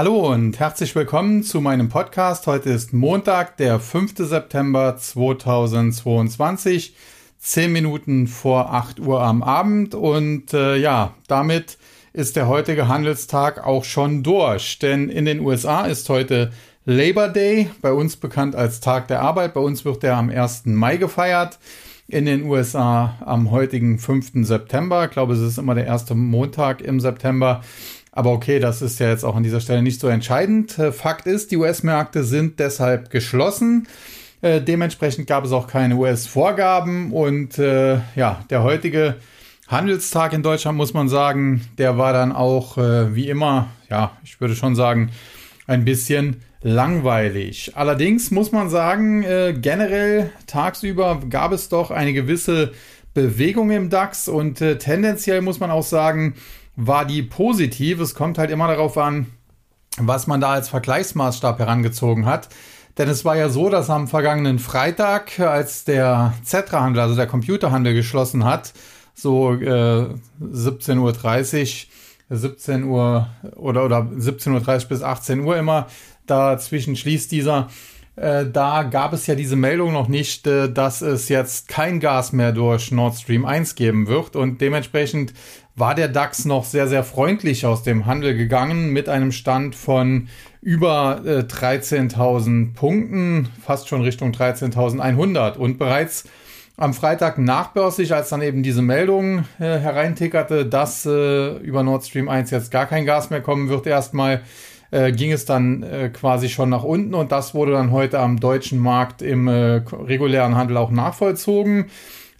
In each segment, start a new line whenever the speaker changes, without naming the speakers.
Hallo und herzlich willkommen zu meinem Podcast. Heute ist Montag, der 5. September 2022, 10 Minuten vor 8 Uhr am Abend und äh, ja, damit ist der heutige Handelstag auch schon durch, denn in den USA ist heute Labor Day, bei uns bekannt als Tag der Arbeit, bei uns wird der am 1. Mai gefeiert in den USA am heutigen 5. September. Ich glaube, es ist immer der erste Montag im September. Aber okay, das ist ja jetzt auch an dieser Stelle nicht so entscheidend. Äh, Fakt ist, die US-Märkte sind deshalb geschlossen. Äh, dementsprechend gab es auch keine US-Vorgaben und äh, ja, der heutige Handelstag in Deutschland muss man sagen, der war dann auch äh, wie immer, ja, ich würde schon sagen, ein bisschen langweilig. Allerdings muss man sagen, äh, generell tagsüber gab es doch eine gewisse Bewegung im DAX und tendenziell muss man auch sagen, war die positiv. Es kommt halt immer darauf an, was man da als Vergleichsmaßstab herangezogen hat. Denn es war ja so, dass am vergangenen Freitag, als der Zetra-Handel, also der Computerhandel geschlossen hat, so äh, 17.30 Uhr, 17 Uhr oder, oder 17.30 Uhr bis 18 Uhr immer, dazwischen schließt dieser, äh, da gab es ja diese Meldung noch nicht, äh, dass es jetzt kein Gas mehr durch Nord Stream 1 geben wird und dementsprechend war der DAX noch sehr, sehr freundlich aus dem Handel gegangen mit einem Stand von über äh, 13.000 Punkten, fast schon Richtung 13.100 und bereits am Freitag nachbörslich, als dann eben diese Meldung äh, hereintickerte, dass äh, über Nord Stream 1 jetzt gar kein Gas mehr kommen wird, erstmal äh, ging es dann äh, quasi schon nach unten und das wurde dann heute am deutschen Markt im äh, regulären Handel auch nachvollzogen.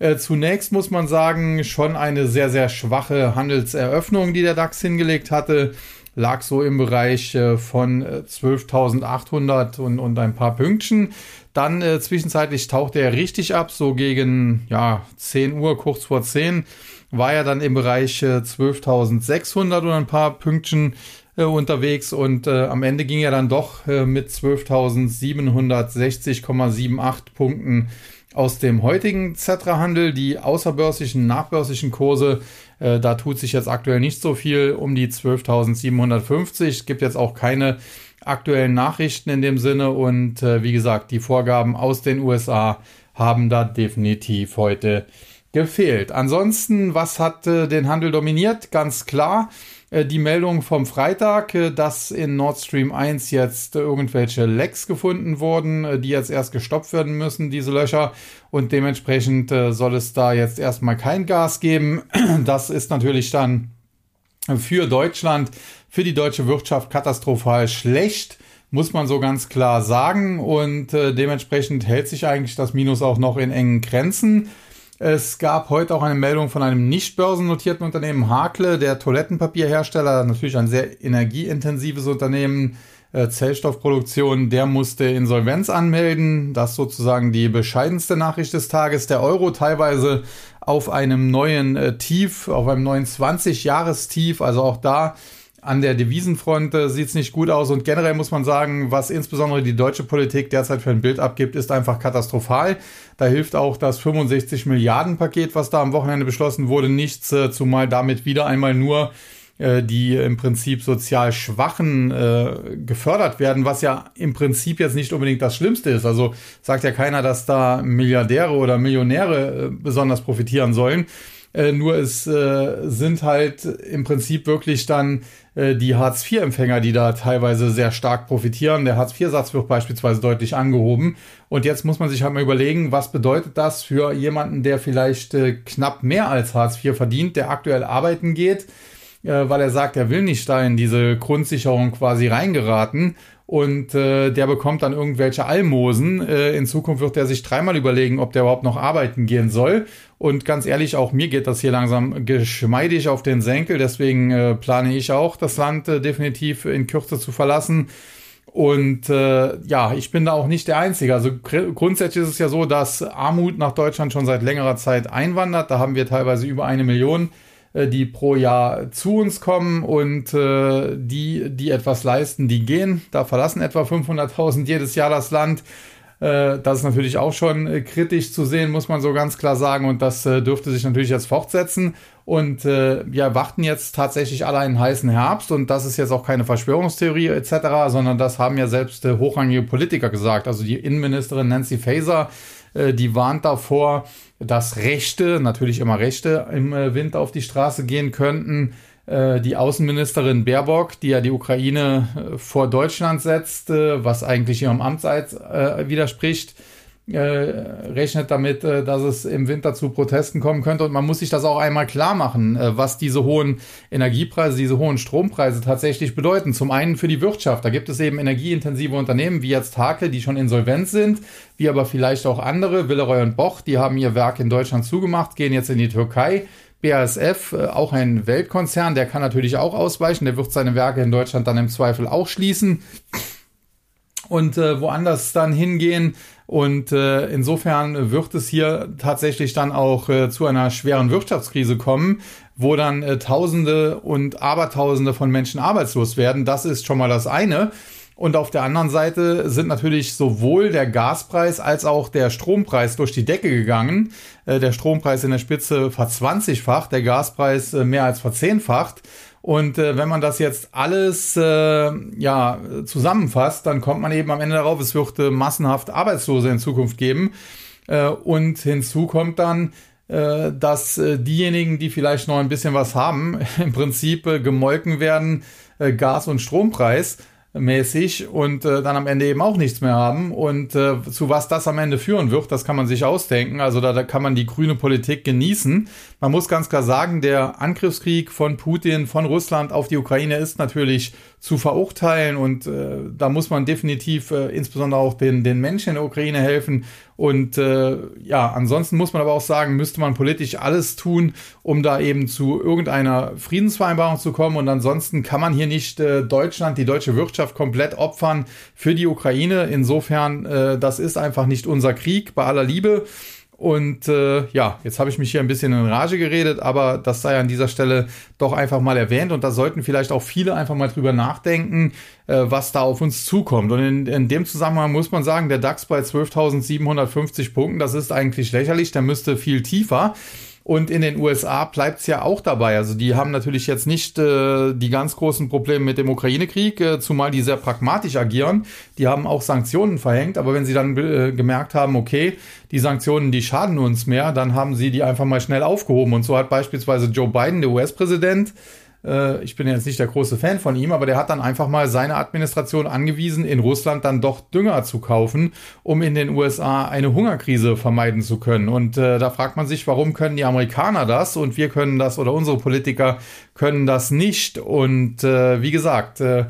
Äh, zunächst muss man sagen, schon eine sehr, sehr schwache Handelseröffnung, die der DAX hingelegt hatte. Lag so im Bereich äh, von 12.800 äh, und, und ein paar Pünktchen. Dann äh, zwischenzeitlich tauchte er richtig ab, so gegen ja, 10 Uhr, kurz vor 10, war er dann im Bereich äh, 12.600 und ein paar Pünktchen äh, unterwegs und am Ende ging er dann doch mit 12.760,78 Punkten aus dem heutigen Zetra-Handel. Die außerbörslichen, nachbörslichen Kurse, äh, da tut sich jetzt aktuell nicht so viel um die 12.750. Es gibt jetzt auch keine aktuellen Nachrichten in dem Sinne und äh, wie gesagt, die Vorgaben aus den USA haben da definitiv heute gefehlt. Ansonsten, was hat äh, den Handel dominiert? Ganz klar die Meldung vom Freitag, äh, dass in Nord Stream 1 jetzt irgendwelche Lecks gefunden wurden, äh, die jetzt erst gestoppt werden müssen, diese Löcher. Und dementsprechend soll es da jetzt erstmal kein Gas geben. Das ist natürlich dann für Deutschland, für die deutsche Wirtschaft katastrophal schlecht muss man so ganz klar sagen. Und äh, dementsprechend hält sich eigentlich das Minus auch noch in engen Grenzen. Es gab heute auch eine Meldung von einem nicht börsennotierten Unternehmen, Hakle, der Toilettenpapierhersteller, natürlich ein sehr energieintensives Unternehmen, äh, Zellstoffproduktion, der musste Insolvenz anmelden. Das sozusagen die bescheidenste Nachricht des Tages. Der Euro teilweise auf einem neuen äh, Tief, auf einem neuen 20-Jahres-Tief, also auch da an der Devisenfront äh, sieht es nicht gut aus und generell muss man sagen, was insbesondere die deutsche Politik derzeit für ein Bild abgibt, ist einfach katastrophal. Da hilft auch das 65 Milliarden Paket, was da am Wochenende beschlossen wurde, nichts, äh, zumal damit wieder einmal nur äh, die im Prinzip sozial Schwachen äh, gefördert werden, was ja im Prinzip jetzt nicht unbedingt das Schlimmste ist. Also sagt ja keiner, dass da Milliardäre oder Millionäre äh, besonders profitieren sollen. Äh, nur es äh, sind halt im Prinzip wirklich dann äh, die Hartz-IV-Empfänger, die da teilweise sehr stark profitieren. Der Hartz-IV-Satz wird beispielsweise deutlich angehoben. Und jetzt muss man sich halt mal überlegen, was bedeutet das für jemanden, der vielleicht äh, knapp mehr als Hartz IV verdient, der aktuell arbeiten geht, äh, weil er sagt, er will nicht da in diese Grundsicherung quasi reingeraten und äh, der bekommt dann irgendwelche Almosen. Äh, in Zukunft wird er sich dreimal überlegen, ob der überhaupt noch arbeiten gehen soll. Und ganz ehrlich, auch mir geht das hier langsam geschmeidig auf den Senkel. Deswegen äh, plane ich auch, das Land äh, definitiv in Kürze zu verlassen. Und äh, ja, ich bin da auch nicht der Einzige. Also grundsätzlich ist es ja so, dass Armut nach Deutschland schon seit längerer Zeit einwandert. Da haben wir teilweise über eine Million die pro Jahr zu uns kommen und äh, die, die etwas leisten, die gehen. Da verlassen etwa 500.000 jedes Jahr das Land. Äh, das ist natürlich auch schon äh, kritisch zu sehen, muss man so ganz klar sagen. Und das äh, dürfte sich natürlich jetzt fortsetzen. Und äh, wir warten jetzt tatsächlich alle einen heißen Herbst und das ist jetzt auch keine Verschwörungstheorie etc., sondern das haben ja selbst äh, hochrangige Politiker gesagt. Also die Innenministerin Nancy Faeser, äh, die warnt davor, dass Rechte, natürlich immer Rechte, im äh, Winter auf die Straße gehen könnten. Äh, die Außenministerin Baerbock, die ja die Ukraine äh, vor Deutschland setzt, was eigentlich ihrem Amtseid widerspricht, äh, rechnet damit, äh, dass es im Winter zu Protesten kommen könnte. Und man muss sich das auch einmal klar machen, äh, was diese hohen Energiepreise, diese hohen Strompreise tatsächlich bedeuten. Zum einen für die Wirtschaft. Da gibt es eben energieintensive Unternehmen wie jetzt Hakel, die schon insolvent sind, wie aber vielleicht auch andere, Willeroy und Boch, die haben ihr Werk in Deutschland zugemacht, gehen jetzt in die Türkei. BASF, äh, auch ein Weltkonzern, der kann natürlich auch ausweichen, der wird seine Werke in Deutschland dann im Zweifel auch schließen und äh, woanders dann hingehen. Und äh, insofern wird es hier tatsächlich dann auch äh, zu einer schweren Wirtschaftskrise kommen, wo dann äh, Tausende und Abertausende von Menschen arbeitslos werden. Das ist schon mal das eine. Und auf der anderen Seite sind natürlich sowohl der Gaspreis als auch der Strompreis durch die Decke gegangen. Äh, der Strompreis in der Spitze verzwanzigfacht, der Gaspreis äh, mehr als verzehnfacht. Und äh, wenn man das jetzt alles äh, ja, zusammenfasst, dann kommt man eben am Ende darauf, es wird äh, massenhaft Arbeitslose in Zukunft geben. Äh, und hinzu kommt dann, äh, dass äh, diejenigen, die vielleicht noch ein bisschen was haben, im Prinzip äh, gemolken werden, äh, Gas- und Strompreis mäßig und äh, dann am Ende eben auch nichts mehr haben. Und äh, zu was das am Ende führen wird, das kann man sich ausdenken. Also da, da kann man die grüne Politik genießen. Man muss ganz klar sagen, der Angriffskrieg von Putin, von Russland auf die Ukraine ist natürlich zu verurteilen und äh, da muss man definitiv äh, insbesondere auch den, den Menschen in der Ukraine helfen. Und äh, ja, ansonsten muss man aber auch sagen, müsste man politisch alles tun, um da eben zu irgendeiner Friedensvereinbarung zu kommen. Und ansonsten kann man hier nicht äh, Deutschland, die deutsche Wirtschaft komplett opfern für die Ukraine. Insofern, äh, das ist einfach nicht unser Krieg, bei aller Liebe. Und äh, ja, jetzt habe ich mich hier ein bisschen in Rage geredet, aber das sei an dieser Stelle doch einfach mal erwähnt. Und da sollten vielleicht auch viele einfach mal drüber nachdenken, äh, was da auf uns zukommt. Und in, in dem Zusammenhang muss man sagen, der DAX bei 12.750 Punkten, das ist eigentlich lächerlich, der müsste viel tiefer. Und in den USA bleibt es ja auch dabei. Also die haben natürlich jetzt nicht äh, die ganz großen Probleme mit dem Ukraine-Krieg, äh, zumal die sehr pragmatisch agieren. Die haben auch Sanktionen verhängt, aber wenn sie dann äh, gemerkt haben, okay, die Sanktionen, die schaden uns mehr, dann haben sie die einfach mal schnell aufgehoben. Und so hat beispielsweise Joe Biden, der US-Präsident, äh, ich bin jetzt nicht der große Fan von ihm, aber der hat dann einfach mal seine Administration angewiesen, in Russland dann doch Dünger zu kaufen, um in den USA eine Hungerkrise vermeiden zu können. Und äh, da fragt man sich, warum können die Amerikaner das und wir können das oder unsere Politiker können das nicht. Und äh, wie gesagt, äh,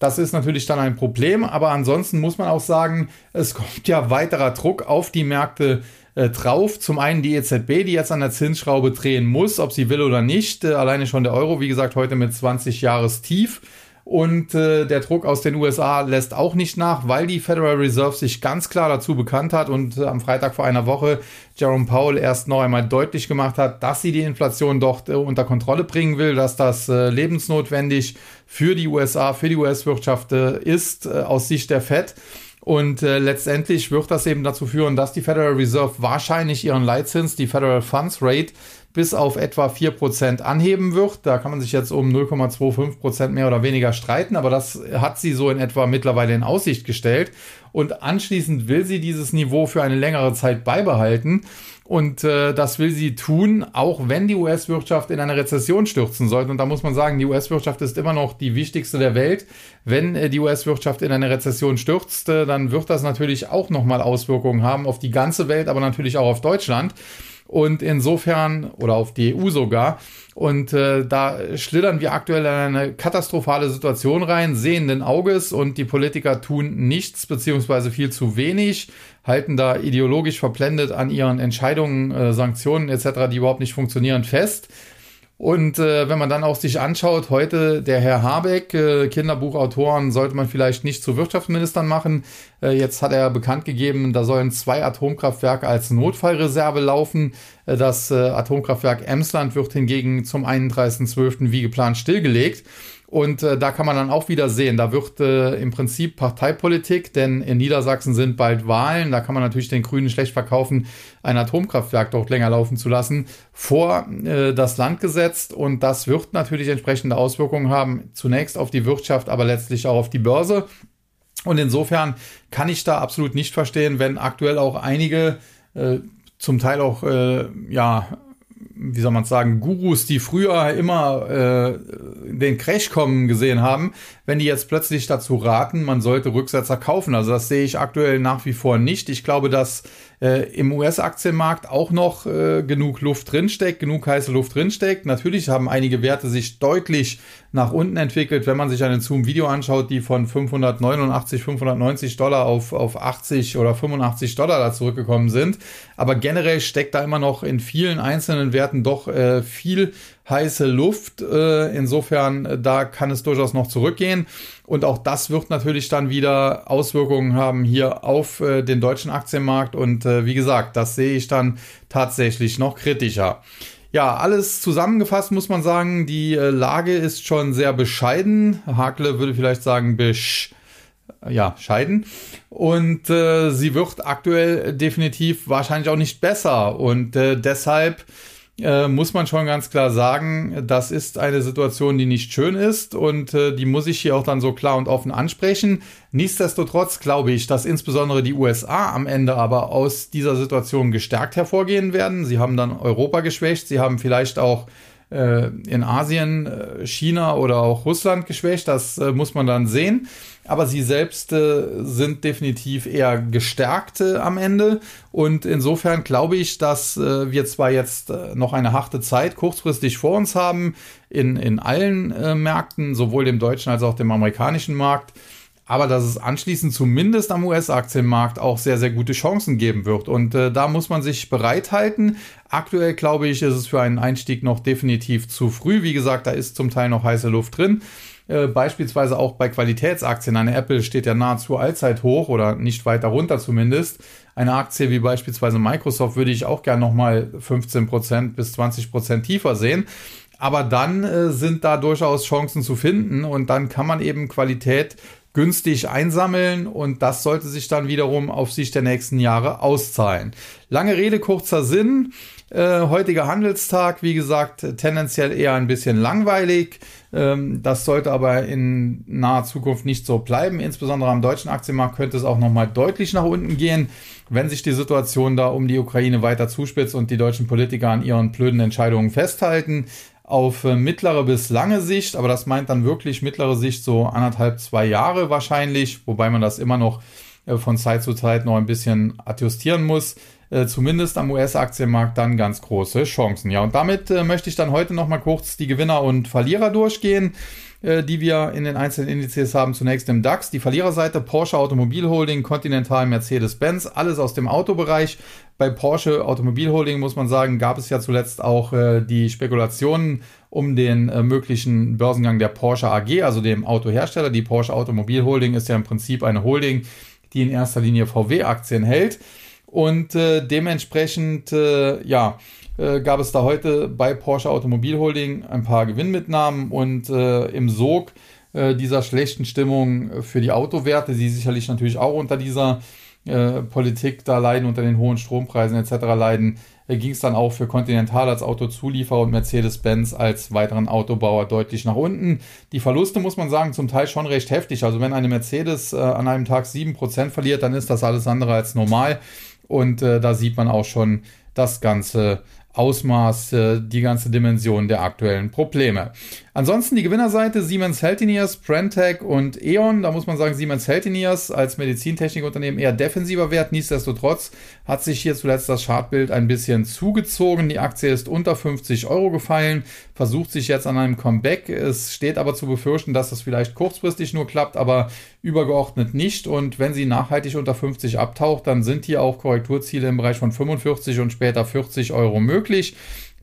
das ist natürlich dann ein Problem, aber ansonsten muss man auch sagen, es kommt ja weiterer Druck auf die Märkte äh, drauf. Zum einen die EZB, die jetzt an der Zinsschraube drehen muss, ob sie will oder nicht. Äh, alleine schon der Euro, wie gesagt, heute mit 20 Jahres Tief. Und äh, der Druck aus den USA lässt auch nicht nach, weil die Federal Reserve sich ganz klar dazu bekannt hat und äh, am Freitag vor einer Woche Jerome Powell erst noch einmal deutlich gemacht hat, dass sie die Inflation doch äh, unter Kontrolle bringen will, dass das äh, lebensnotwendig für die USA, für die US-Wirtschaft äh, ist äh, aus Sicht der Fed. Und äh, letztendlich wird das eben dazu führen, dass die Federal Reserve wahrscheinlich ihren Leitzins, die Federal Funds Rate, bis auf etwa 4% anheben wird. Da kann man sich jetzt um 0,25% mehr oder weniger streiten, aber das hat sie so in etwa mittlerweile in Aussicht gestellt. Und anschließend will sie dieses Niveau für eine längere Zeit beibehalten. Und äh, das will sie tun, auch wenn die US-Wirtschaft in eine Rezession stürzen sollte. Und da muss man sagen, die US-Wirtschaft ist immer noch die wichtigste der Welt. Wenn äh, die US-Wirtschaft in eine Rezession stürzt, äh, dann wird das natürlich auch nochmal Auswirkungen haben auf die ganze Welt, aber natürlich auch auf Deutschland. Und insofern, oder auf die EU sogar. Und äh, da schlittern wir aktuell in eine katastrophale Situation rein, sehenden Auges und die Politiker tun nichts beziehungsweise viel zu wenig, halten da ideologisch verblendet an ihren Entscheidungen, äh, Sanktionen etc., die überhaupt nicht funktionieren, fest. Und äh, wenn man dann auch sich anschaut, heute der Herr Habeck, äh, Kinderbuchautoren sollte man vielleicht nicht zu Wirtschaftsministern machen. Äh, jetzt hat er bekannt gegeben, da sollen zwei Atomkraftwerke als Notfallreserve laufen. Äh, das äh, Atomkraftwerk Emsland wird hingegen zum 31.12. wie geplant stillgelegt. Und äh, da kann man dann auch wieder sehen, da wird äh, im Prinzip Parteipolitik, denn in Niedersachsen sind bald Wahlen, da kann man natürlich den Grünen schlecht verkaufen, ein Atomkraftwerk dort länger laufen zu lassen, vor äh, das Land gesetzt. Und das wird natürlich entsprechende Auswirkungen haben, zunächst auf die Wirtschaft, aber letztlich auch auf die Börse. Und insofern kann ich da absolut nicht verstehen, wenn aktuell auch einige, äh, zum Teil auch, äh, ja, wie soll man sagen, Gurus, die früher immer äh, den Crash kommen gesehen haben, wenn die jetzt plötzlich dazu raten, man sollte Rücksetzer kaufen. Also das sehe ich aktuell nach wie vor nicht. Ich glaube, dass äh, im US-Aktienmarkt auch noch äh, genug Luft drinsteckt, genug heiße Luft drinsteckt. Natürlich haben einige Werte sich deutlich nach unten entwickelt. Wenn man sich einen Zoom-Video anschaut, die von 589, 590 Dollar auf, auf 80 oder 85 Dollar da zurückgekommen sind. Aber generell steckt da immer noch in vielen einzelnen Werten doch äh, viel heiße Luft. Äh, insofern, äh, da kann es durchaus noch zurückgehen. Und auch das wird natürlich dann wieder Auswirkungen haben hier auf äh, den deutschen Aktienmarkt. Und wie gesagt, das sehe ich dann tatsächlich noch kritischer. Ja, alles zusammengefasst muss man sagen, die Lage ist schon sehr bescheiden. Hakle würde vielleicht sagen, besch ja, scheiden. Und äh, sie wird aktuell definitiv wahrscheinlich auch nicht besser. Und äh, deshalb äh, muss man schon ganz klar sagen, das ist eine Situation, die nicht schön ist und äh, die muss ich hier auch dann so klar und offen ansprechen. Nichtsdestotrotz glaube ich, dass insbesondere die USA am Ende aber aus dieser Situation gestärkt hervorgehen werden. Sie haben dann Europa geschwächt, sie haben vielleicht auch äh, in Asien, äh, China oder auch Russland geschwächt. Das äh, muss man dann sehen. Aber sie selbst sind definitiv eher gestärkt am Ende. Und insofern glaube ich, dass wir zwar jetzt noch eine harte Zeit kurzfristig vor uns haben in, in allen Märkten, sowohl dem deutschen als auch dem amerikanischen Markt aber dass es anschließend zumindest am US-Aktienmarkt auch sehr, sehr gute Chancen geben wird. Und äh, da muss man sich bereithalten. Aktuell glaube ich, ist es für einen Einstieg noch definitiv zu früh. Wie gesagt, da ist zum Teil noch heiße Luft drin. Äh, beispielsweise auch bei Qualitätsaktien. Eine Apple steht ja nahezu allzeit hoch oder nicht weiter runter zumindest. Eine Aktie wie beispielsweise Microsoft würde ich auch gerne nochmal 15% bis 20% tiefer sehen. Aber dann äh, sind da durchaus Chancen zu finden und dann kann man eben Qualität günstig einsammeln und das sollte sich dann wiederum auf Sicht der nächsten Jahre auszahlen. Lange Rede, kurzer Sinn. Äh, heutiger Handelstag, wie gesagt, tendenziell eher ein bisschen langweilig. Ähm, das sollte aber in naher Zukunft nicht so bleiben. Insbesondere am deutschen Aktienmarkt könnte es auch nochmal deutlich nach unten gehen, wenn sich die Situation da um die Ukraine weiter zuspitzt und die deutschen Politiker an ihren blöden Entscheidungen festhalten auf äh, mittlere bis lange Sicht, aber das meint dann wirklich mittlere Sicht so anderthalb, zwei Jahre wahrscheinlich, wobei man das immer noch äh, von Zeit zu Zeit noch ein bisschen adjustieren muss. Äh, zumindest am US-Aktienmarkt dann ganz große Chancen. Ja, und damit möchte ich dann heute noch mal kurz die Gewinner und Verlierer durchgehen. Äh, die wir in den einzelnen Indizes haben. Zunächst im DAX, die Verliererseite Porsche Automobil Holding, Continental, Mercedes-Benz, alles aus dem Autobereich. Bei Porsche Automobil Holding muss man sagen, gab es ja zuletzt auch äh, die Spekulationen um den äh, möglichen Börsengang der Porsche AG, also dem Autohersteller. Die Porsche Automobil Holding ist ja im Prinzip eine Holding, die in erster Linie VW-Aktien hält. Und äh, dementsprechend, äh, ja, äh, gab es da heute bei Porsche Automobil Holding ein paar Gewinnmitnahmen und äh, im Sog äh, dieser schlechten Stimmung für die Autowerte, die sicherlich natürlich auch unter dieser äh, Politik da leiden, unter den hohen Strompreisen etc. leiden, äh, ging es dann auch für Continental als Autozulieferer und Mercedes-Benz als weiteren Autobauer deutlich nach unten. Die Verluste muss man sagen, zum Teil schon recht heftig. Also wenn eine Mercedes äh, an einem Tag 7% verliert, dann ist das alles andere als normal. Und da sieht man auch schon das Ganze Ausmaß, äh, die ganze Dimension der aktuellen Probleme. Ansonsten die Gewinnerseite Siemens Healthineers, Brentec und E.ON. Da muss man sagen, Siemens Healthineers als Medizintechnikunternehmen eher defensiver Wert. Nichtsdestotrotz hat sich hier zuletzt das Chartbild ein bisschen zugezogen. Die Aktie ist unter 50 Euro gefallen, versucht sich jetzt an einem Comeback. Es steht aber zu befürchten, dass das vielleicht kurzfristig nur klappt, aber übergeordnet nicht. Und wenn sie nachhaltig unter 50 abtaucht, dann sind hier auch Korrekturziele im Bereich von 45 und später 40 Euro möglich.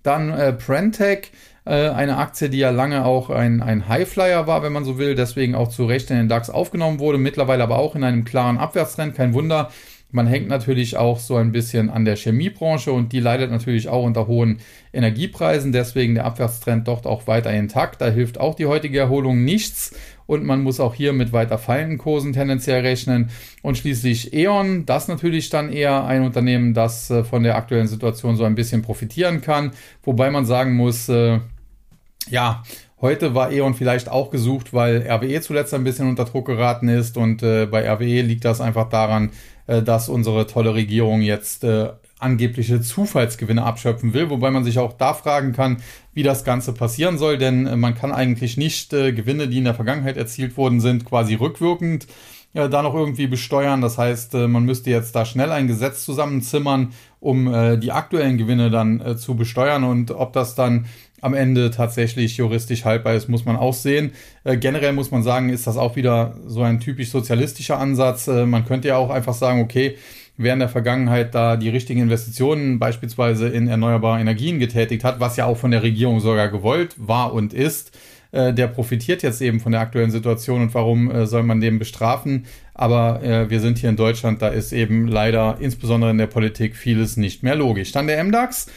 Dann äh, Prentec äh, eine Aktie, die ja lange auch ein, ein Highflyer war, wenn man so will, deswegen auch zu Recht in den DAX aufgenommen wurde, mittlerweile aber auch in einem klaren Abwärtstrend. Kein Wunder, Man hängt natürlich auch so ein bisschen an der Chemiebranche und die leidet natürlich auch unter hohen Energiepreisen. Deswegen der Abwärtstrend dort auch weiter intakt. Da hilft auch die heutige Erholung nichts und man muss auch hier mit weiter fallenden Kursen tendenziell rechnen. Und schließlich E.ON, das natürlich dann eher ein Unternehmen, das äh, von der aktuellen Situation so ein bisschen profitieren kann. Wobei man sagen muss, äh, ja, Heute war E.ON vielleicht auch gesucht, weil RWE zuletzt ein bisschen unter Druck geraten ist und äh, bei RWE liegt das einfach daran, dass unsere tolle Regierung jetzt äh, angebliche Zufallsgewinne abschöpfen will, wobei man sich auch da fragen kann, wie das Ganze passieren soll, denn äh, man kann eigentlich nicht äh, Gewinne, die in der Vergangenheit erzielt worden sind, quasi rückwirkend äh, da noch irgendwie besteuern. Das heißt, äh, man müsste jetzt da schnell ein Gesetz zusammenzimmern, um äh, die aktuellen Gewinne dann äh, zu besteuern. Und ob das dann am Ende tatsächlich juristisch haltbar ist, muss man auch sehen. Äh, generell muss man sagen, ist das auch wieder so ein typisch sozialistischer Ansatz. Äh, man könnte ja auch einfach sagen, okay, wer in der Vergangenheit da die richtigen Investitionen beispielsweise in erneuerbare Energien getätigt hat, was ja auch von der Regierung sogar gewollt war und ist, äh, der profitiert jetzt eben von der aktuellen Situation und warum äh, soll man den bestrafen? Aber äh, wir sind hier in Deutschland, da ist eben leider insbesondere in der Politik vieles nicht mehr logisch. Dann der MDAX.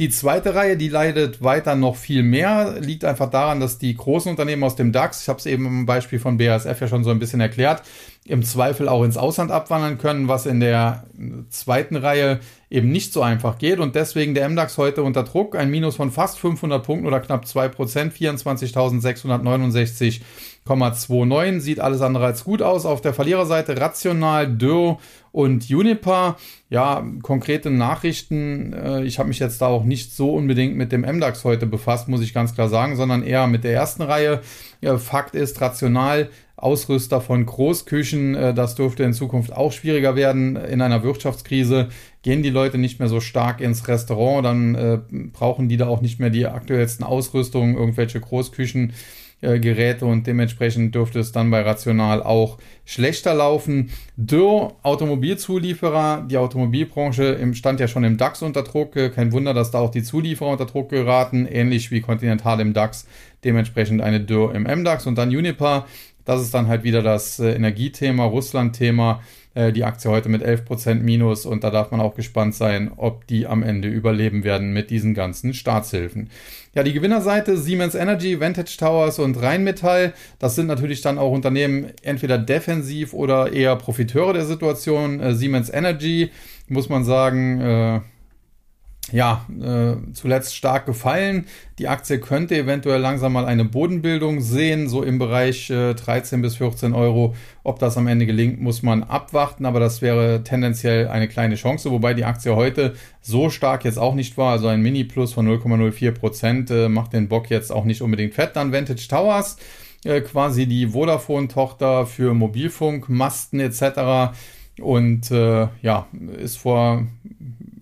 Die zweite Reihe, die leidet weiter noch viel mehr, liegt einfach daran, dass die großen Unternehmen aus dem DAX, ich habe es eben im Beispiel von BASF ja schon so ein bisschen erklärt, im Zweifel auch ins Ausland abwandern können, was in der zweiten Reihe eben nicht so einfach geht. Und deswegen der MDAX heute unter Druck, ein Minus von fast 500 Punkten oder knapp 2%, 24.669,29, sieht alles andere als gut aus. Auf der Verliererseite Rational, Dürr und Juniper. Ja, konkrete Nachrichten. Äh, ich habe mich jetzt da auch nicht so unbedingt mit dem MDAX heute befasst, muss ich ganz klar sagen, sondern eher mit der ersten Reihe. Fakt ist, rational Ausrüster von Großküchen. Äh, das dürfte in Zukunft auch schwieriger werden. In einer Wirtschaftskrise gehen die Leute nicht mehr so stark ins Restaurant, dann äh, brauchen die da auch nicht mehr die aktuellsten Ausrüstungen, irgendwelche Großküchen. Äh, Geräte und dementsprechend dürfte es dann bei Rational auch schlechter laufen. Dürr, Automobilzulieferer, die Automobilbranche im, stand ja schon im DAX unter Druck. Äh, kein Wunder, dass da auch die Zulieferer unter Druck geraten, ähnlich wie Continental im DAX, dementsprechend eine Dürr im MDAX und dann Uniper. Das ist dann halt wieder das äh, Energiethema, Russland-Thema. Äh, die Aktie heute mit 11% Minus und da darf man auch gespannt sein, ob die am Ende überleben werden mit diesen ganzen Staatshilfen. Ja, die Gewinnerseite Siemens Energy, Vantage Towers und Rheinmetall, das sind natürlich dann auch Unternehmen entweder defensiv oder eher Profiteure der Situation. Äh, Siemens Energy, muss man sagen, äh, ja, äh, zuletzt stark gefallen. Die Aktie könnte eventuell langsam mal eine Bodenbildung sehen, so im Bereich äh, 13 bis 14 Euro. Ob das am Ende gelingt, muss man abwarten, aber das wäre tendenziell eine kleine Chance, wobei die Aktie heute so stark jetzt auch nicht war. Also ein Mini-Plus von 0,04 Prozent äh, macht den Bock jetzt auch nicht unbedingt fett. Dann Vantage Towers, äh, quasi die Vodafone-Tochter für Mobilfunk, Masten etc. Und äh, ja, ist vor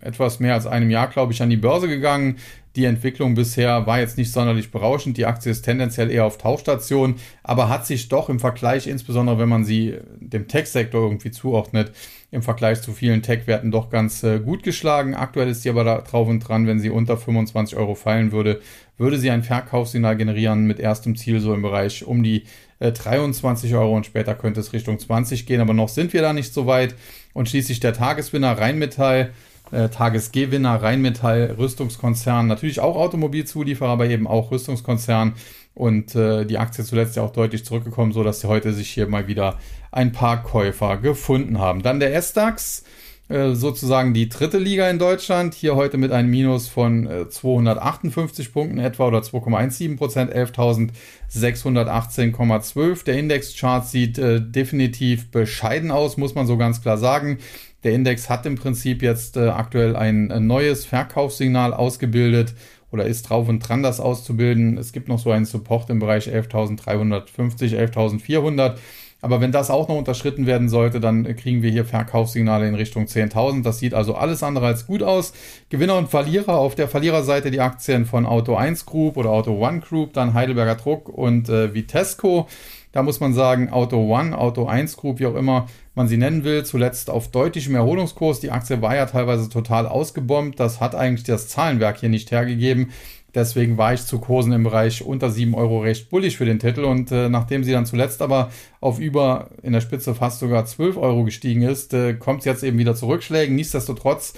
etwas mehr als einem Jahr, glaube ich, an die Börse gegangen. Die Entwicklung bisher war jetzt nicht sonderlich berauschend. Die Aktie ist tendenziell eher auf Tauchstation, aber hat sich doch im Vergleich, insbesondere wenn man sie dem Tech-Sektor irgendwie zuordnet, im Vergleich zu vielen Tech-Werten doch ganz äh, gut geschlagen. Aktuell ist sie aber da drauf und dran, wenn sie unter 25 Euro fallen würde, würde sie ein Verkaufssignal generieren mit erstem Ziel so im Bereich um die äh, 23 Euro und später könnte es Richtung 20 gehen, aber noch sind wir da nicht so weit. Und schließlich der Tageswinner Rheinmetall äh, Tagesgewinner, Rheinmetall, Rüstungskonzern, natürlich auch Automobilzulieferer, aber eben auch Rüstungskonzern. Und äh, die Aktie zuletzt ja auch deutlich zurückgekommen, so dass sie heute sich hier mal wieder ein paar Käufer gefunden haben. Dann der S-DAX, äh, sozusagen die dritte Liga in Deutschland, hier heute mit einem Minus von äh, 258 Punkten etwa oder 2,17 Prozent, 11.618,12. Der Indexchart sieht äh, definitiv bescheiden aus, muss man so ganz klar sagen. Der Index hat im Prinzip jetzt äh, aktuell ein, ein neues Verkaufssignal ausgebildet oder ist drauf und dran, das auszubilden. Es gibt noch so einen Support im Bereich 11.350, 11.400. Aber wenn das auch noch unterschritten werden sollte, dann kriegen wir hier Verkaufssignale in Richtung 10.000. Das sieht also alles andere als gut aus. Gewinner und Verlierer auf der Verliererseite die Aktien von Auto 1 Group oder Auto One Group, dann Heidelberger Druck und äh, Vitesco. Da muss man sagen, Auto One, Auto 1 Group, wie auch immer man sie nennen will, zuletzt auf deutlichem Erholungskurs. Die Aktie war ja teilweise total ausgebombt. Das hat eigentlich das Zahlenwerk hier nicht hergegeben. Deswegen war ich zu Kursen im Bereich unter 7 Euro recht bullig für den Titel. Und äh, nachdem sie dann zuletzt aber auf über in der Spitze fast sogar 12 Euro gestiegen ist, äh, kommt es jetzt eben wieder zurückschlägen. Nichtsdestotrotz,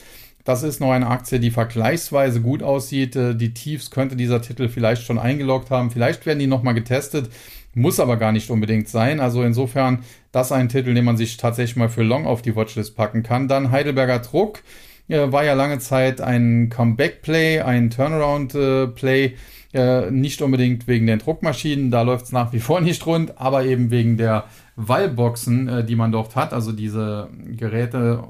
das ist noch eine Aktie, die vergleichsweise gut aussieht. Äh, die Tiefs könnte dieser Titel vielleicht schon eingeloggt haben. Vielleicht werden die nochmal getestet. Muss aber gar nicht unbedingt sein. Also insofern, das ein Titel, den man sich tatsächlich mal für Long auf die Watchlist packen kann. Dann Heidelberger Druck war ja lange Zeit ein Comeback-Play, ein Turnaround-Play. Nicht unbedingt wegen den Druckmaschinen, da läuft es nach wie vor nicht rund, aber eben wegen der Wallboxen, äh, die man dort hat, also diese Geräte,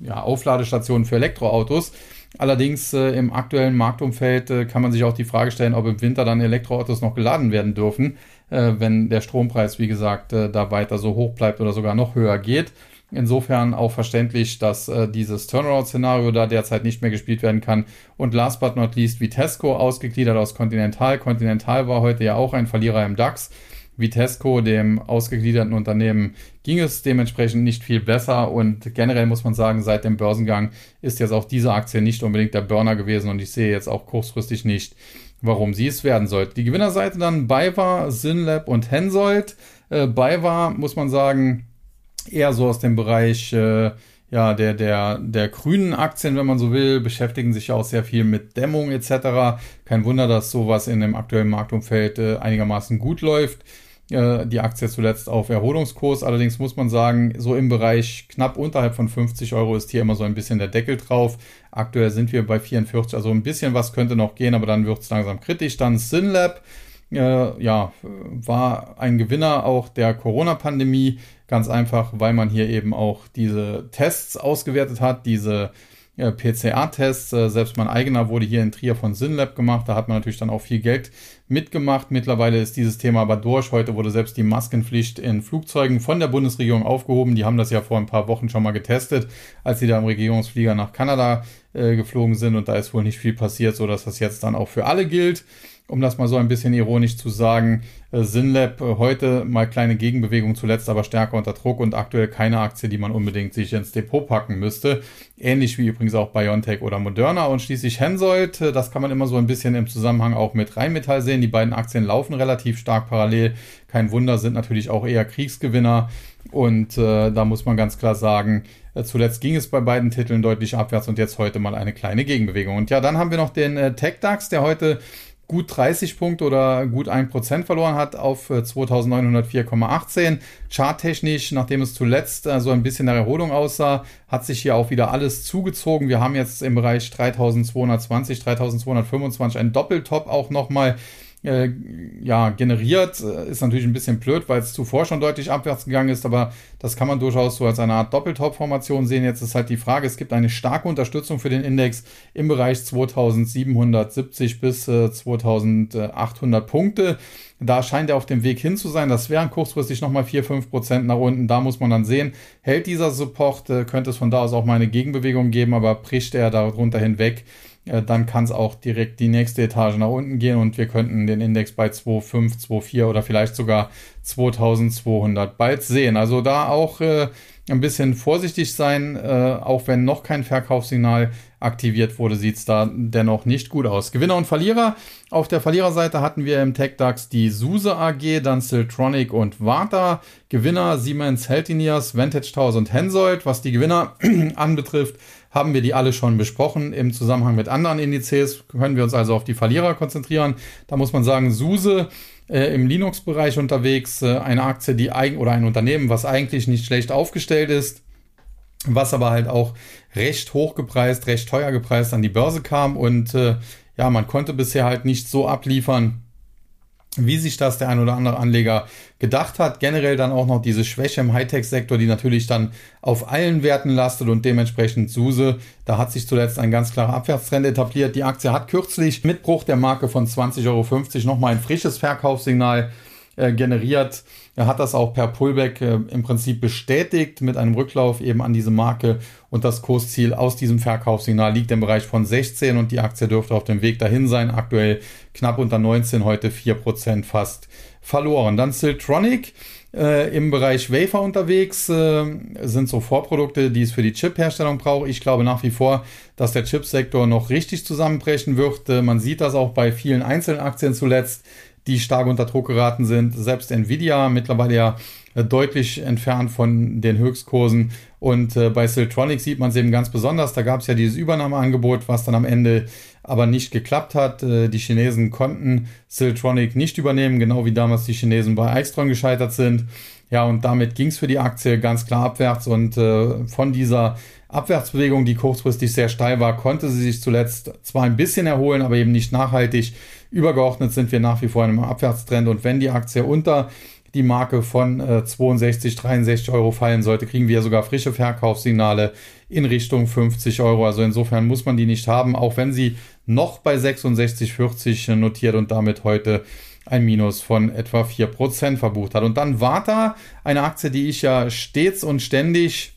ja, Aufladestationen für Elektroautos. Allerdings äh, im aktuellen Marktumfeld äh, kann man sich auch die Frage stellen, ob im Winter dann Elektroautos noch geladen werden dürfen, wenn der Strompreis, wie gesagt, äh, da weiter so hoch bleibt oder sogar noch höher geht. Insofern auch verständlich, dass äh, dieses Turnaround-Szenario da derzeit nicht mehr gespielt werden kann. Und last but not least Vitesco, ausgegliedert aus Continental. Continental war heute ja auch ein Verlierer im DAX. Vitesco, dem ausgegliederten Unternehmen, ging es dementsprechend nicht viel besser und generell muss man sagen, seit dem Börsengang ist jetzt auch diese Aktie nicht unbedingt der Burner gewesen und ich sehe jetzt auch kurzfristig nicht, warum sie es werden sollte. Die Gewinnerseite dann BayWa, Synlab und Hensoldt. Äh, BayWa muss man sagen, eher so aus dem Bereich äh, ja, der, der, der grünen Aktien, wenn man so will, beschäftigen sich ja auch sehr viel mit Dämmung etc. Kein Wunder, dass sowas in dem aktuellen Marktumfeld äh, einigermaßen gut läuft. Äh, die Aktie zuletzt auf Erholungskurs. Allerdings muss man sagen, so im Bereich knapp unterhalb von 50 Euro ist hier immer so ein bisschen der Deckel drauf. Aktuell sind wir bei 44, also ein bisschen was könnte noch gehen, aber dann wird es langsam kritisch. Dann Synlab äh, ja, war ein Gewinner auch der Corona-Pandemie. Ganz einfach, weil man hier eben auch diese Tests ausgewertet hat, diese äh, PCA-Tests. Äh, selbst mein eigener wurde hier in Trier von Synlab gemacht. Da hat man natürlich dann auch viel Geld mitgemacht. Mittlerweile ist dieses Thema aber durch. Heute wurde selbst die Maskenpflicht in Flugzeugen von der Bundesregierung aufgehoben. Die haben das ja vor ein paar Wochen schon mal getestet, als sie da im Regierungsflieger nach Kanada äh, geflogen sind. Und da ist wohl nicht viel passiert, sodass das jetzt dann auch für alle gilt um das mal so ein bisschen ironisch zu sagen, äh, Synlab äh, heute mal kleine Gegenbewegung, zuletzt aber stärker unter Druck und aktuell keine Aktie, die man unbedingt sich ins Depot packen müsste. Ähnlich wie übrigens auch BioNTech oder Moderna und schließlich Hensoldt, äh, das kann man immer so ein bisschen im Zusammenhang auch mit Rheinmetall sehen. Die beiden Aktien laufen relativ stark parallel. Kein Wunder, sind natürlich auch eher Kriegsgewinner und äh, da muss man ganz klar sagen, Zuletzt ging es bei beiden Titeln deutlich abwärts und jetzt heute mal eine kleine Gegenbewegung. Und ja, dann haben wir noch den äh, TechDAX, der heute gut 30 Punkte oder gut 1% verloren hat auf 2904,18. Äh, Charttechnisch, nachdem es zuletzt äh, so ein bisschen nach Erholung aussah, hat sich hier auch wieder alles zugezogen. Wir haben jetzt im Bereich 3220, 3225 ein Doppeltop auch nochmal äh, ja, generiert. Äh, ist natürlich ein bisschen blöd, weil es zuvor schon deutlich abwärts gegangen ist, aber das kann man durchaus so als eine Art Doppeltop-Formation sehen. Jetzt ist halt die Frage, es gibt eine starke Unterstützung für den Index im Bereich 2770 bis äh, 2800 Punkte. Da scheint er auf dem Weg hin zu sein. Das wären kurzfristig nochmal 4-5% nach unten. Da muss man dann sehen, hält dieser Support, äh, könnte es von da aus auch mal eine Gegenbewegung geben, aber bricht er darunter hinweg, dann kann es auch direkt die nächste Etage nach unten gehen und wir könnten den Index bei 2,5, 2,4 oder vielleicht sogar 2200 bald sehen. Also da auch äh, ein bisschen vorsichtig sein, äh, auch wenn noch kein Verkaufssignal aktiviert wurde, sieht es da dennoch nicht gut aus. Gewinner und Verlierer. Auf der Verliererseite hatten wir im TechDAX die SUSE AG, dann Siltronic und Warta. Gewinner Siemens, Healthineers, Vantage Towers und Hensoldt. Was die Gewinner anbetrifft, haben wir die alle schon besprochen. Im Zusammenhang mit anderen Indizes können wir uns also auf die Verlierer konzentrieren. Da muss man sagen, SUSE äh, im Linux-Bereich unterwegs, äh, eine Aktie, die eigen oder ein Unternehmen, was eigentlich nicht schlecht aufgestellt ist, was aber halt auch recht hoch gepreist, recht teuer gepreist an die Börse kam und äh, ja, man konnte bisher halt nicht so abliefern, wie sich das der ein oder andere Anleger gedacht hat. Generell dann auch noch diese Schwäche im Hightech-Sektor, die natürlich dann auf allen Werten lastet und dementsprechend SUSE. Da hat sich zuletzt ein ganz klarer Abwärtstrend etabliert. Die Aktie hat kürzlich mit Bruch der Marke von 20,50 Euro nochmal ein frisches Verkaufssignal äh, generiert. Er hat das auch per Pullback äh, im Prinzip bestätigt mit einem Rücklauf eben an diese Marke und das Kursziel aus diesem Verkaufssignal liegt im Bereich von 16 und die Aktie dürfte auf dem Weg dahin sein. Aktuell knapp unter 19, heute 4% fast verloren. Dann Siltronic äh, im Bereich Wafer unterwegs, äh, sind so Vorprodukte, die es für die Chip-Herstellung braucht. Ich glaube nach wie vor, dass der Chipsektor noch richtig zusammenbrechen wird. Äh, man sieht das auch bei vielen einzelnen Aktien zuletzt, die stark unter Druck geraten sind. Selbst Nvidia mittlerweile ja äh, deutlich entfernt von den Höchstkursen. Und äh, bei Siltronic sieht man es eben ganz besonders. Da gab es ja dieses Übernahmeangebot, was dann am Ende aber nicht geklappt hat. Äh, die Chinesen konnten Siltronic nicht übernehmen, genau wie damals die Chinesen bei Eichstron gescheitert sind. Ja, und damit ging es für die Aktie ganz klar abwärts und von dieser Abwärtsbewegung, die kurzfristig sehr steil war, konnte sie sich zuletzt zwar ein bisschen erholen, aber eben nicht nachhaltig. Übergeordnet sind wir nach wie vor in einem Abwärtstrend und wenn die Aktie unter die Marke von äh, 62, 63 Euro fallen sollte, kriegen wir sogar frische Verkaufssignale in Richtung 50 Euro. Also insofern muss man die nicht haben, auch wenn sie noch bei 66,40 notiert und damit heute ein Minus von etwa 4% verbucht hat. Und dann Warta, eine Aktie, die ich ja stets und ständig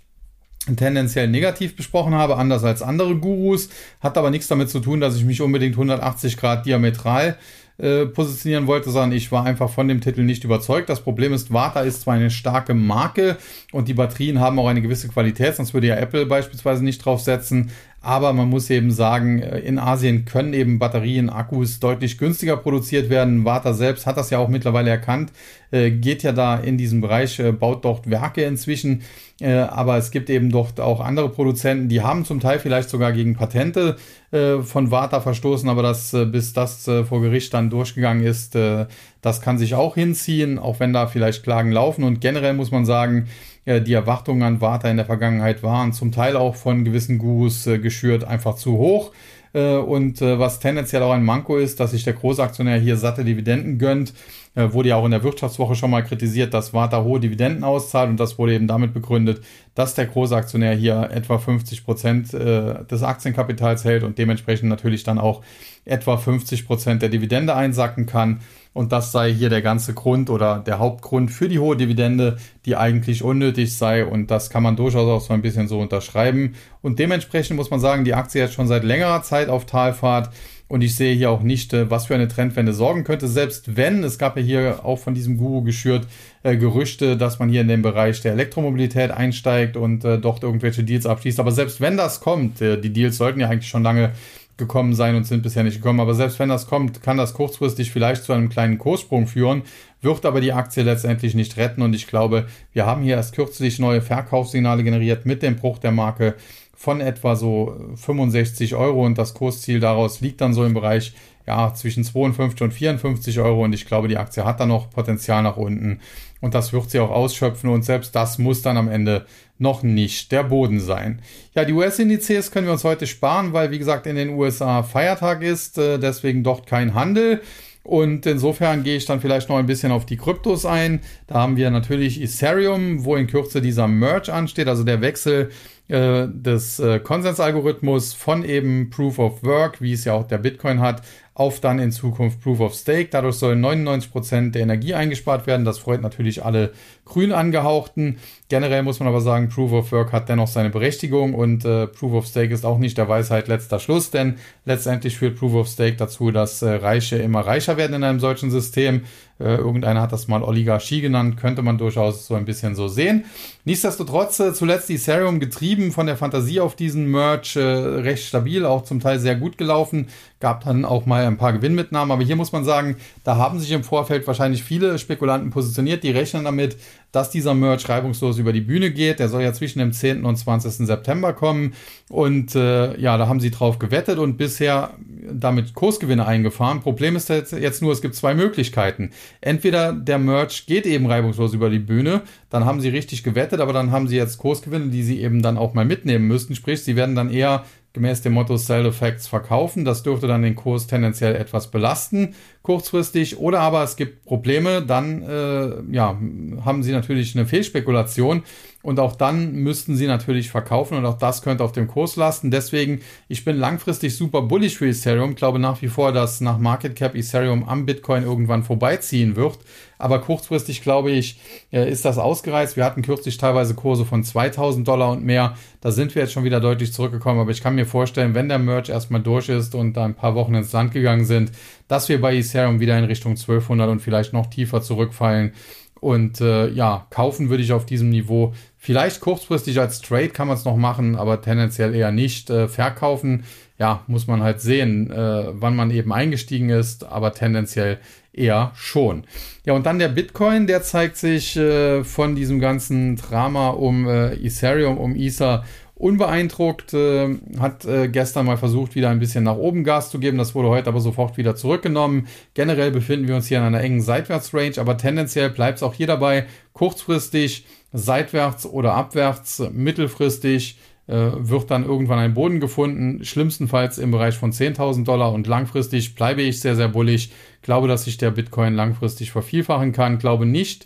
tendenziell negativ besprochen habe, anders als andere Gurus, hat aber nichts damit zu tun, dass ich mich unbedingt 180 Grad diametral äh, positionieren wollte, sondern ich war einfach von dem Titel nicht überzeugt. Das Problem ist, Warta ist zwar eine starke Marke und die Batterien haben auch eine gewisse Qualität, sonst würde ja Apple beispielsweise nicht draufsetzen. Aber man muss eben sagen, äh, in Asien können eben Batterien, Akkus deutlich günstiger produziert werden. Warta selbst hat das ja auch mittlerweile erkannt, äh, geht ja da in diesen Bereich, äh, baut dort Werke inzwischen. Aber es gibt eben dort auch andere Produzenten, die haben zum Teil vielleicht sogar gegen Patente von Warta verstoßen, aber das, bis das vor Gericht dann durchgegangen ist, das kann sich auch hinziehen, auch wenn da vielleicht Klagen laufen. Und generell muss man sagen, die Erwartungen an Warta in der Vergangenheit waren zum Teil auch von gewissen Gurus äh, geschürt einfach zu hoch. Äh, und äh, was tendenziell auch ein Manko ist, dass sich der Großaktionär hier satte Dividenden gönnt, wurde ja auch in der Wirtschaftswoche schon mal kritisiert, dass Warta hohe Dividenden auszahlt und das wurde eben damit begründet, dass der Großaktionär hier etwa 50 Prozent des Aktienkapitals hält und dementsprechend natürlich dann auch etwa 50 Prozent der Dividende einsacken kann. Und das sei hier der ganze Grund oder der Hauptgrund für die hohe Dividende, die eigentlich unnötig sei. Und das kann man durchaus auch so ein bisschen so unterschreiben. Und dementsprechend muss man sagen, die Aktie ist schon seit längerer Zeit auf Talfahrt. Und ich sehe hier auch nicht, äh, was für eine Trendwende sorgen könnte. Selbst wenn, es gab ja hier auch von diesem Guru geschürt äh, Gerüchte, dass man hier in den Bereich der Elektromobilität einsteigt und äh, dort irgendwelche Deals abschließt. Aber selbst wenn das kommt, äh, die Deals sollten ja eigentlich schon lange gekommen sein und sind bisher nicht gekommen. Aber selbst wenn das kommt, kann das kurzfristig vielleicht zu einem kleinen Kurssprung führen, wird aber die Aktie letztendlich nicht retten. Und ich glaube, wir haben hier erst kürzlich neue Verkaufssignale generiert mit dem Bruch der Marke von etwa so 65 Euro und das Kursziel daraus liegt dann so im Bereich ja, zwischen 52 und 54 Euro und ich glaube, die Aktie hat da noch Potenzial nach unten und das wird sie auch ausschöpfen und selbst das muss dann am Ende noch nicht der Boden sein. Ja, die US-Indizes können wir uns heute sparen, weil wie gesagt in den USA Feiertag ist, äh, deswegen dort kein Handel. Und insofern gehe ich dann vielleicht noch ein bisschen auf die Kryptos ein. Da haben wir natürlich Ethereum, wo in Kürze dieser Merge ansteht, also der Wechsel äh, des äh, Konsensalgorithmus von eben Proof of Work, wie es ja auch der Bitcoin hat, auf dann in Zukunft Proof of Stake. Dadurch sollen 99 Prozent der Energie eingespart werden. Das freut natürlich alle grün angehauchten. Generell muss man aber sagen, Proof of Work hat dennoch seine Berechtigung und äh, Proof of Stake ist auch nicht der Weisheit letzter Schluss, denn letztendlich führt Proof of Stake dazu, dass äh, Reiche immer reicher werden in einem solchen System. Äh, irgendeiner hat das mal Oligarchie genannt, könnte man durchaus so ein bisschen so sehen. Nichtsdestotrotz äh, zuletzt Ethereum getrieben von der Fantasie auf diesen Merch äh, recht stabil, auch zum Teil sehr gut gelaufen. Gab dann auch mal ein paar Gewinnmitnahmen, aber hier muss man sagen, da haben sich im Vorfeld wahrscheinlich viele Spekulanten positioniert, die rechnen damit, dass dieser Merch reibungslos über die Bühne geht. Der soll ja zwischen dem 10. und 20. September kommen. Und äh, ja, da haben sie drauf gewettet und bisher damit Kursgewinne eingefahren. Problem ist jetzt nur, es gibt zwei Möglichkeiten. Entweder der Merch geht eben reibungslos über die Bühne, dann haben sie richtig gewettet, aber dann haben sie jetzt Kursgewinne, die sie eben dann auch mal mitnehmen müssten. Sprich, sie werden dann eher gemäß dem Motto Sell Effects verkaufen. Das dürfte dann den Kurs tendenziell etwas belasten, kurzfristig. Oder aber es gibt Probleme, dann äh, ja, haben sie natürlich eine Fehlspekulation und auch dann müssten sie natürlich verkaufen und auch das könnte auf dem Kurs lasten. Deswegen, ich bin langfristig super bullish für Ethereum. Glaube nach wie vor, dass nach Market Cap Ethereum am Bitcoin irgendwann vorbeiziehen wird. Aber kurzfristig, glaube ich, äh, ist das ausgereizt. Wir hatten kürzlich teilweise Kurse von 2000 Dollar und mehr. Da sind wir jetzt schon wieder deutlich zurückgekommen. Aber ich kann mir vorstellen, wenn der Merch erstmal durch ist und da ein paar Wochen ins Land gegangen sind, dass wir bei Ethereum wieder in Richtung 1200 und vielleicht noch tiefer zurückfallen Und äh, ja, kaufen würde ich auf diesem Niveau. Vielleicht kurzfristig als Trade kann man es noch machen, aber tendenziell eher nicht. Äh, verkaufen, ja, muss man halt sehen, äh, wann man eben eingestiegen ist, aber tendenziell eher schon. Ja, und dann der Bitcoin, der zeigt sich äh, von diesem ganzen Drama um äh, Ethereum, um Ether unbeeindruckt, äh, hat äh, gestern mal versucht, wieder ein bisschen nach oben Gas zu geben. Das wurde heute aber sofort wieder zurückgenommen. Generell befinden wir uns hier in einer engen Seitwärtsrange, aber tendenziell bleibt es auch hier dabei, kurzfristig seitwärts oder abwärts, mittelfristig wird dann irgendwann ein Boden gefunden, schlimmstenfalls im Bereich von 10.000 Dollar und langfristig bleibe ich sehr, sehr bullig. Glaube, dass sich der Bitcoin langfristig vervielfachen kann. Glaube nicht,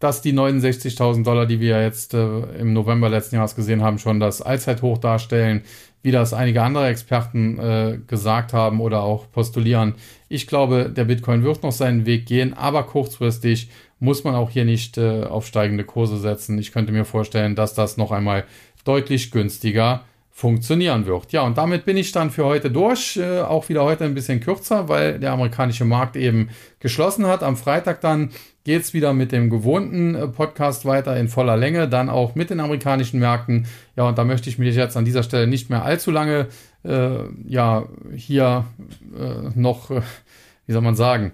dass die 69.000 Dollar, die wir jetzt äh, im November letzten Jahres gesehen haben, schon das Allzeithoch darstellen, wie das einige andere Experten äh, gesagt haben oder auch postulieren. Ich glaube, der Bitcoin wird noch seinen Weg gehen, aber kurzfristig muss man auch hier nicht äh, auf steigende Kurse setzen. Ich könnte mir vorstellen, dass das noch einmal deutlich günstiger funktionieren wird. Ja, und damit bin ich dann für heute durch. Äh, auch wieder heute ein bisschen kürzer, weil der amerikanische Markt eben geschlossen hat. Am Freitag dann geht es wieder mit dem gewohnten äh, Podcast weiter in voller Länge, dann auch mit den amerikanischen Märkten. Ja, und da möchte ich mich jetzt an dieser Stelle nicht mehr allzu lange äh, ja, hier äh, noch, äh, wie soll man sagen,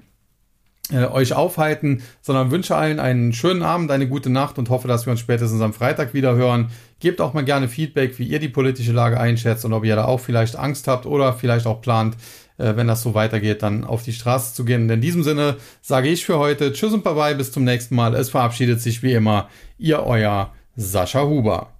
äh, euch aufhalten, sondern wünsche allen einen schönen Abend, eine gute Nacht und hoffe, dass wir uns spätestens am Freitag wieder hören. Gebt auch mal gerne Feedback, wie ihr die politische Lage einschätzt und ob ihr da auch vielleicht Angst habt oder vielleicht auch plant, äh, wenn das so weitergeht, dann auf die Straße zu gehen. in diesem Sinne sage ich für heute Tschüss und Bye-bye, bis zum nächsten Mal. Es verabschiedet sich wie immer Ihr euer Sascha Huber.